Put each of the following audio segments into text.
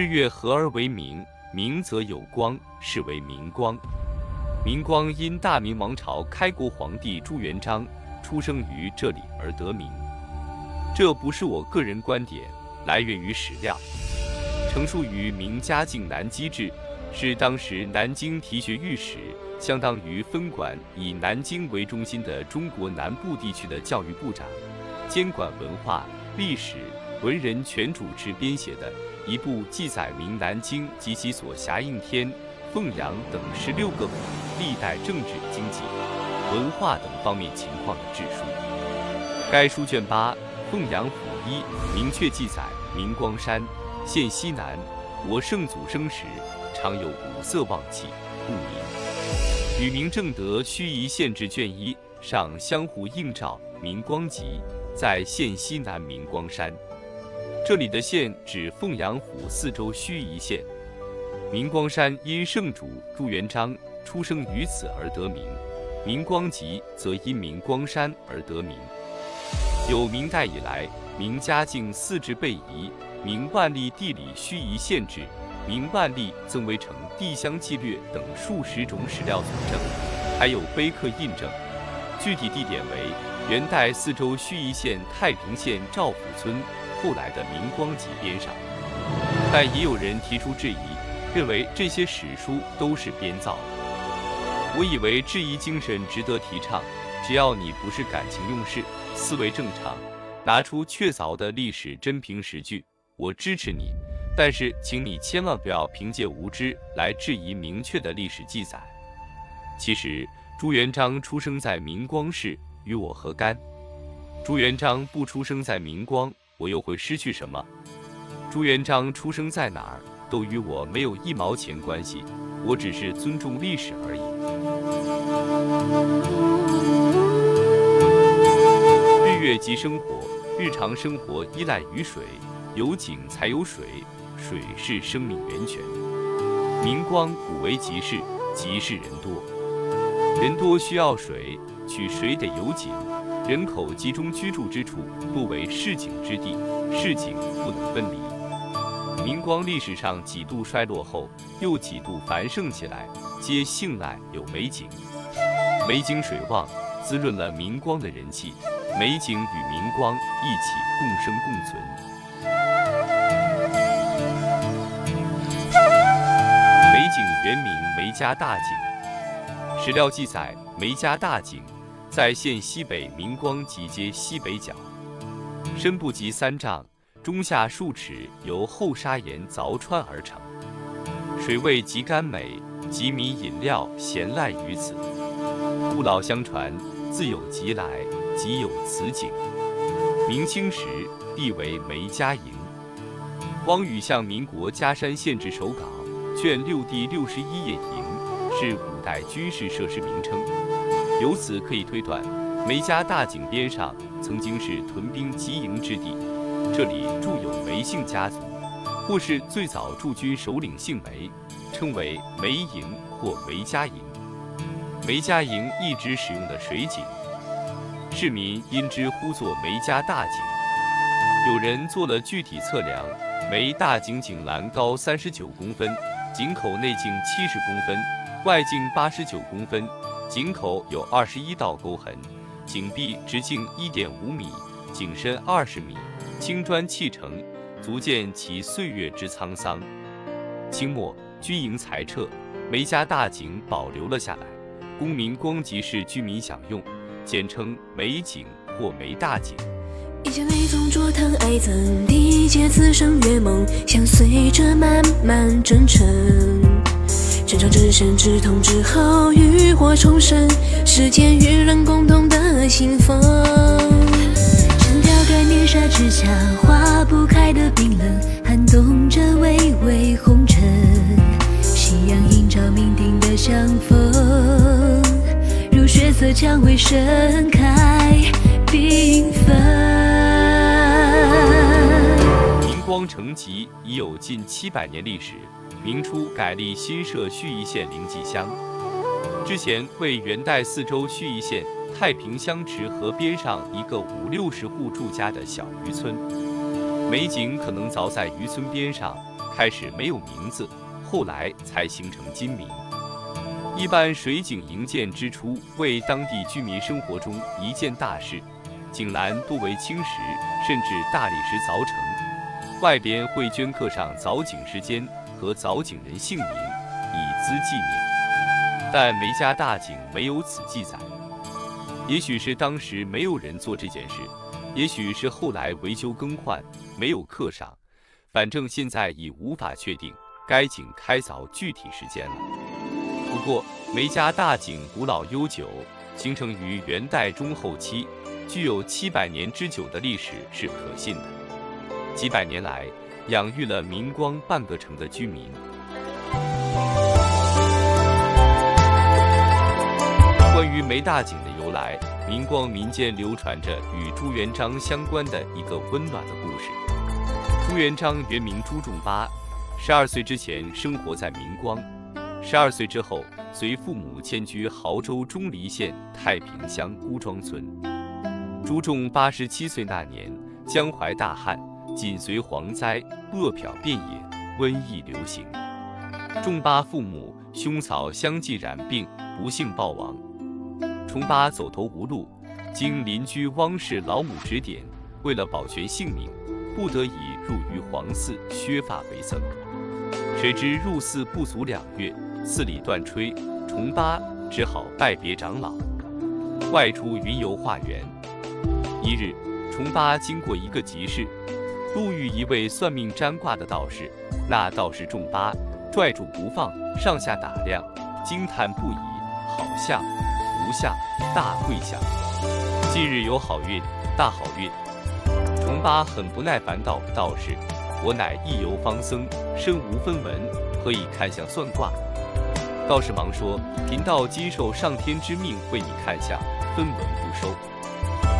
日月合而为明，明则有光，是为明光。明光因大明王朝开国皇帝朱元璋出生于这里而得名。这不是我个人观点，来源于史料。成书于明嘉靖南机制，是当时南京提学御史，相当于分管以南京为中心的中国南部地区的教育部长，监管文化、历史、文人全主持编写的一部记载明南京及其所辖应天、凤阳等十六个府历代政治、经济、文化等方面情况的志书。该书卷八《凤阳府一》明确记载明光山。县西南，我圣祖生时常有五色旺气，故名。与明正德盱眙县志卷一上相互映照。明光集在县西南明光山，这里的县指凤阳府四周盱眙县。明光山因圣主朱元璋出生于此而得名，明光集则因明光山而得名。有明代以来，明嘉靖四治被移。明万历地理盱眙县志、明万历曾围城地乡纪略等数十种史料佐证，还有碑刻印证。具体地点为元代四周盱眙县太平县赵府村后来的明光集边上。但也有人提出质疑，认为这些史书都是编造的。我以为质疑精神值得提倡，只要你不是感情用事，思维正常，拿出确凿的历史真凭实据。我支持你，但是请你千万不要凭借无知来质疑明确的历史记载。其实朱元璋出生在明光市，与我何干？朱元璋不出生在明光，我又会失去什么？朱元璋出生在哪儿，都与我没有一毛钱关系。我只是尊重历史而已。日月即生活，日常生活依赖于水。有井才有水，水是生命源泉。明光古为集市，集市人多，人多需要水，取水得有井。人口集中居住之处不为市井之地，市井不能分离。明光历史上几度衰落后，又几度繁盛起来，皆幸赖有美景。美景水旺，滋润了明光的人气。美景与明光一起共生共存。美景原名梅家大井，史料记载，梅家大井在县西北明光集街西北角，深不及三丈，中下数尺，由厚砂岩凿穿而成，水味极甘美，吉民饮料咸赖于此。故老相传，自有即来，即有此井。明清时，地为梅家营。汪禹向民国嘉山县志手稿。卷六第六十一页营是古代军事设施名称，由此可以推断，梅家大井边上曾经是屯兵集营之地，这里住有梅姓家族，或是最早驻军首领姓梅，称为梅营或梅家营。梅家营一直使用的水井，市民因之呼作梅家大井。有人做了具体测量，梅大井井栏高三十九公分。井口内径七十公分，外径八十九公分，井口有二十一道沟痕，井壁直径一点五米，井深二十米，青砖砌成，足见其岁月之沧桑。清末军营裁撤，梅家大井保留了下来，公民光集市居民享用，简称梅井或梅大井。一剑眉宗卓唐爱憎，地阶此生月梦，相随着漫漫征程。战场之身，之痛之后，浴火重生，世间与人共同的信封。沉雕盖面纱之下，化不开的冰冷，撼动着微微红尘。夕阳映照命定的相逢，如血色蔷薇盛开，缤纷。光城集已有近七百年历史，明初改立新设盱眙县灵济乡，之前为元代四周盱眙县太平乡池河边上一个五六十户住家的小渔村。美景可能凿在渔村边上，开始没有名字，后来才形成今名。一般水井营建之初，为当地居民生活中一件大事。井栏多为青石，甚至大理石凿成，外边会镌刻上凿井时间和凿井人姓名，以资纪念。但梅家大井没有此记载，也许是当时没有人做这件事，也许是后来维修更换没有刻上。反正现在已无法确定该井开凿具体时间了。不过梅家大井古老悠久，形成于元代中后期。具有七百年之久的历史是可信的。几百年来，养育了明光半个城的居民。关于梅大井的由来，明光民间流传着与朱元璋相关的一个温暖的故事。朱元璋原名朱重八，十二岁之前生活在明光，十二岁之后随父母迁居亳州钟离县太平乡孤庄村。朱重八十七岁那年，江淮大旱，紧随蝗灾，饿殍遍野，瘟疫流行。重八父母、兄嫂相继染病，不幸暴亡。重八走投无路，经邻居汪氏老母指点，为了保全性命，不得已入于黄寺削发为僧。谁知入寺不足两月，寺里断炊，重八只好拜别长老，外出云游化缘。一日，重八经过一个集市，路遇一位算命占卦的道士。那道士重八拽住不放，上下打量，惊叹不已：“好相，福相，大贵相，近日有好运，大好运。”重八很不耐烦道：“道士，我乃一游方僧，身无分文，何以看相算卦？”道士忙说：“贫道今受上天之命，为你看相，分文不收。”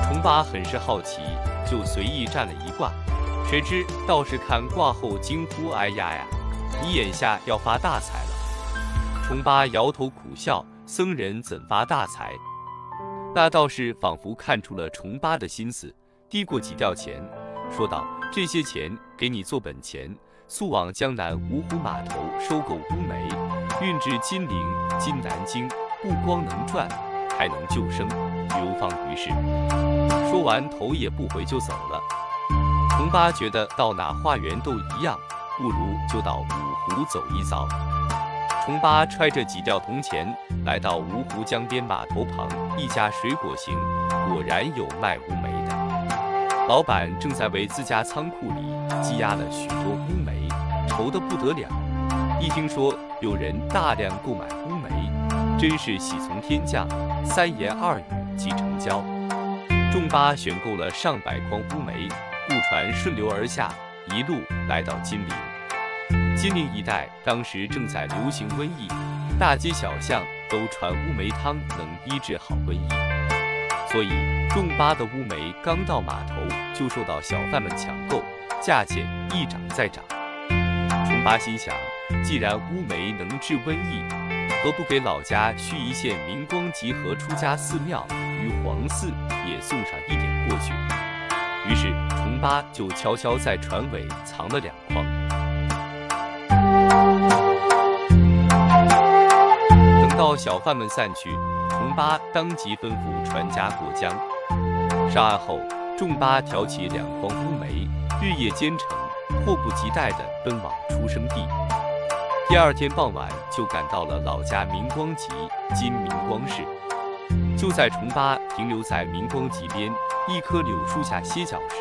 重八很是好奇，就随意占了一卦。谁知道士看卦后惊呼：“哎呀呀，你眼下要发大财了！”重八摇头苦笑：“僧人怎发大财？”那道士仿佛看出了重八的心思，递过几吊钱，说道：“这些钱给你做本钱，速往江南芜湖码头收购乌梅，运至金陵、金南京，不光能赚，还能救生，流芳于世。”说完，头也不回就走了。重八觉得到哪化缘都一样，不如就到五湖走一遭。重八揣着几吊铜钱，来到芜湖江边码头旁一家水果行，果然有卖乌梅的。老板正在为自家仓库里积压了许多乌梅，愁得不得了。一听说有人大量购买乌梅，真是喜从天降，三言二语即成交。重八选购了上百筐乌梅，渡船顺流而下，一路来到金陵。金陵一带当时正在流行瘟疫，大街小巷都传乌梅汤能医治好瘟疫，所以重八的乌梅刚到码头就受到小贩们抢购，价钱一涨再涨。重八心想，既然乌梅能治瘟疫，何不给老家续一县明光集合出家寺庙？于黄寺也送上一点过去，于是重八就悄悄在船尾藏了两筐。等到小贩们散去，重八当即吩咐船家过江。上岸后，重八挑起两筐乌梅，日夜兼程，迫不及待地奔往出生地。第二天傍晚，就赶到了老家明光集（今明光市）。就在重八停留在明光集边一棵柳树下歇脚时，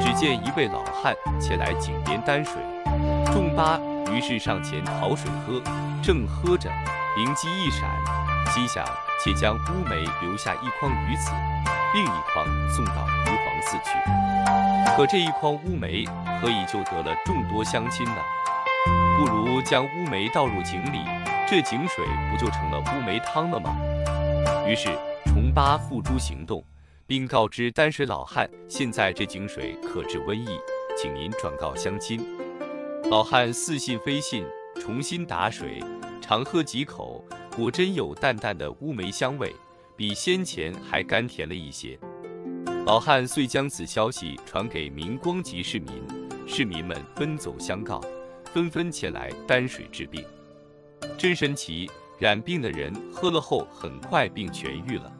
只见一位老汉前来井边担水。重八于是上前讨水喝，正喝着，灵机一闪，心想且将乌梅留下一筐鱼子，另一筐送到鱼皇寺去。可这一筐乌梅何以就得了众多乡亲呢？不如将乌梅倒入井里，这井水不就成了乌梅汤了吗？于是重八付诸行动，并告知丹水老汉：“现在这井水可治瘟疫，请您转告乡亲。”老汉似信非信，重新打水，尝喝几口，果真有淡淡的乌梅香味，比先前还甘甜了一些。老汉遂将此消息传给明光集市民，市民们奔走相告，纷纷前来担水治病。真神奇，染病的人喝了后很快病痊愈了，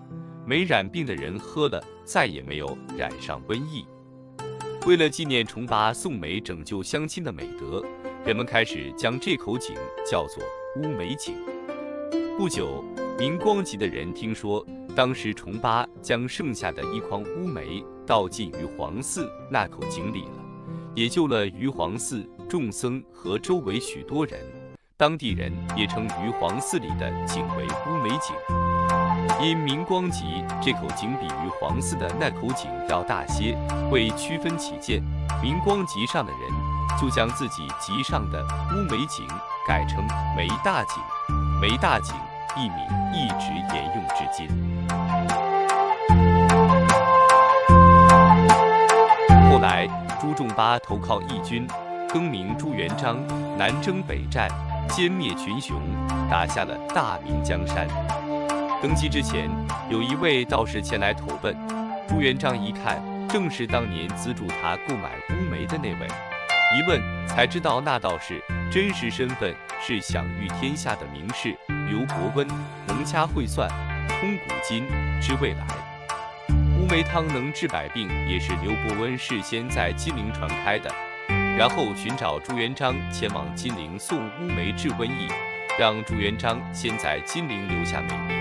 没染病的人喝了再也没有染上瘟疫。为了纪念重八送梅拯救乡亲的美德，人们开始将这口井叫做乌梅井。不久，明光集的人听说，当时重八将剩下的一筐乌梅倒进于黄寺那口井里了，也救了余黄寺众僧和周围许多人。当地人也称余黄寺里的井为乌梅井。因明光集这口井比于黄寺的那口井要大些，为区分起见，明光集上的人就将自己集上的乌梅井改成梅大井。梅大井一名一直沿用至今。后来朱重八投靠义军，更名朱元璋，南征北战，歼灭群雄，打下了大明江山。登基之前，有一位道士前来投奔，朱元璋一看，正是当年资助他购买乌梅的那位。一问才知道，那道士真实身份是享誉天下的名士刘伯温，能掐会算，通古今，知未来。乌梅汤能治百病，也是刘伯温事先在金陵传开的，然后寻找朱元璋前往金陵送乌梅治瘟疫，让朱元璋先在金陵留下美名。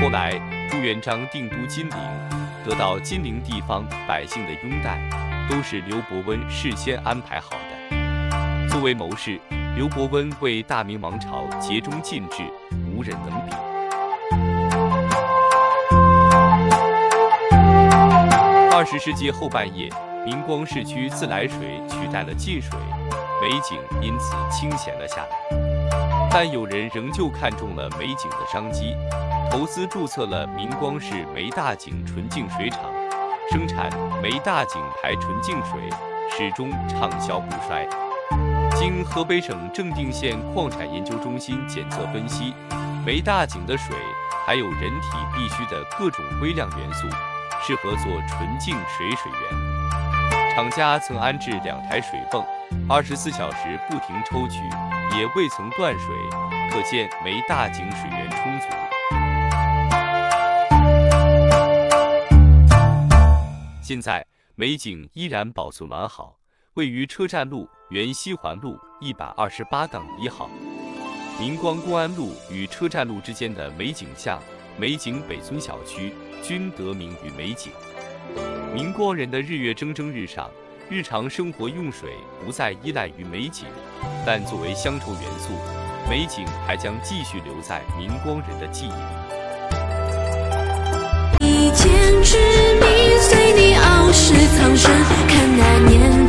后来朱元璋定都金陵，得到金陵地方百姓的拥戴。都是刘伯温事先安排好的。作为谋士，刘伯温为大明王朝竭忠尽智，无人能比。二十世纪后半叶，明光市区自来水取代了进水，美景因此清闲了下来。但有人仍旧看中了美景的商机，投资注册了明光市梅大井纯净水厂。生产梅大井牌纯净水，始终畅销不衰。经河北省正定县矿产研究中心检测分析，梅大井的水含有人体必需的各种微量元素，适合做纯净水水源。厂家曾安置两台水泵，二十四小时不停抽取，也未曾断水，可见梅大井水源充足。现在美景依然保存完好，位于车站路原西环路一百二十八杠一号。明光公安路与车站路之间的美景巷、美景北村小区均得名于美景。明光人的日月蒸蒸日上，日常生活用水不再依赖于美景，但作为乡愁元素，美景还将继续留在明光人的记忆里。一剑之名随是。苍生，看那年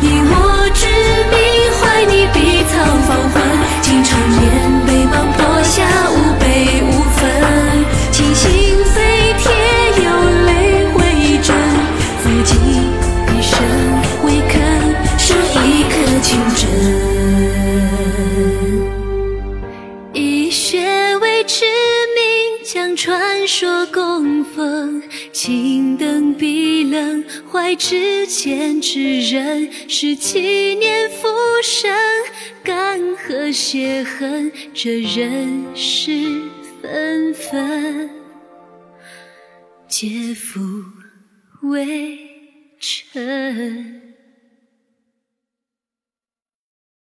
以我之名，怀你碧草芳魂。青春年，北邙坡下，无悲无愤。清醒飞天，有泪为证。自己一生未肯，是一颗情真。以血为痴名，将传说。青灯碧冷，怀之前之人，十七年浮生，干涸血痕，这人世纷纷，皆付微尘。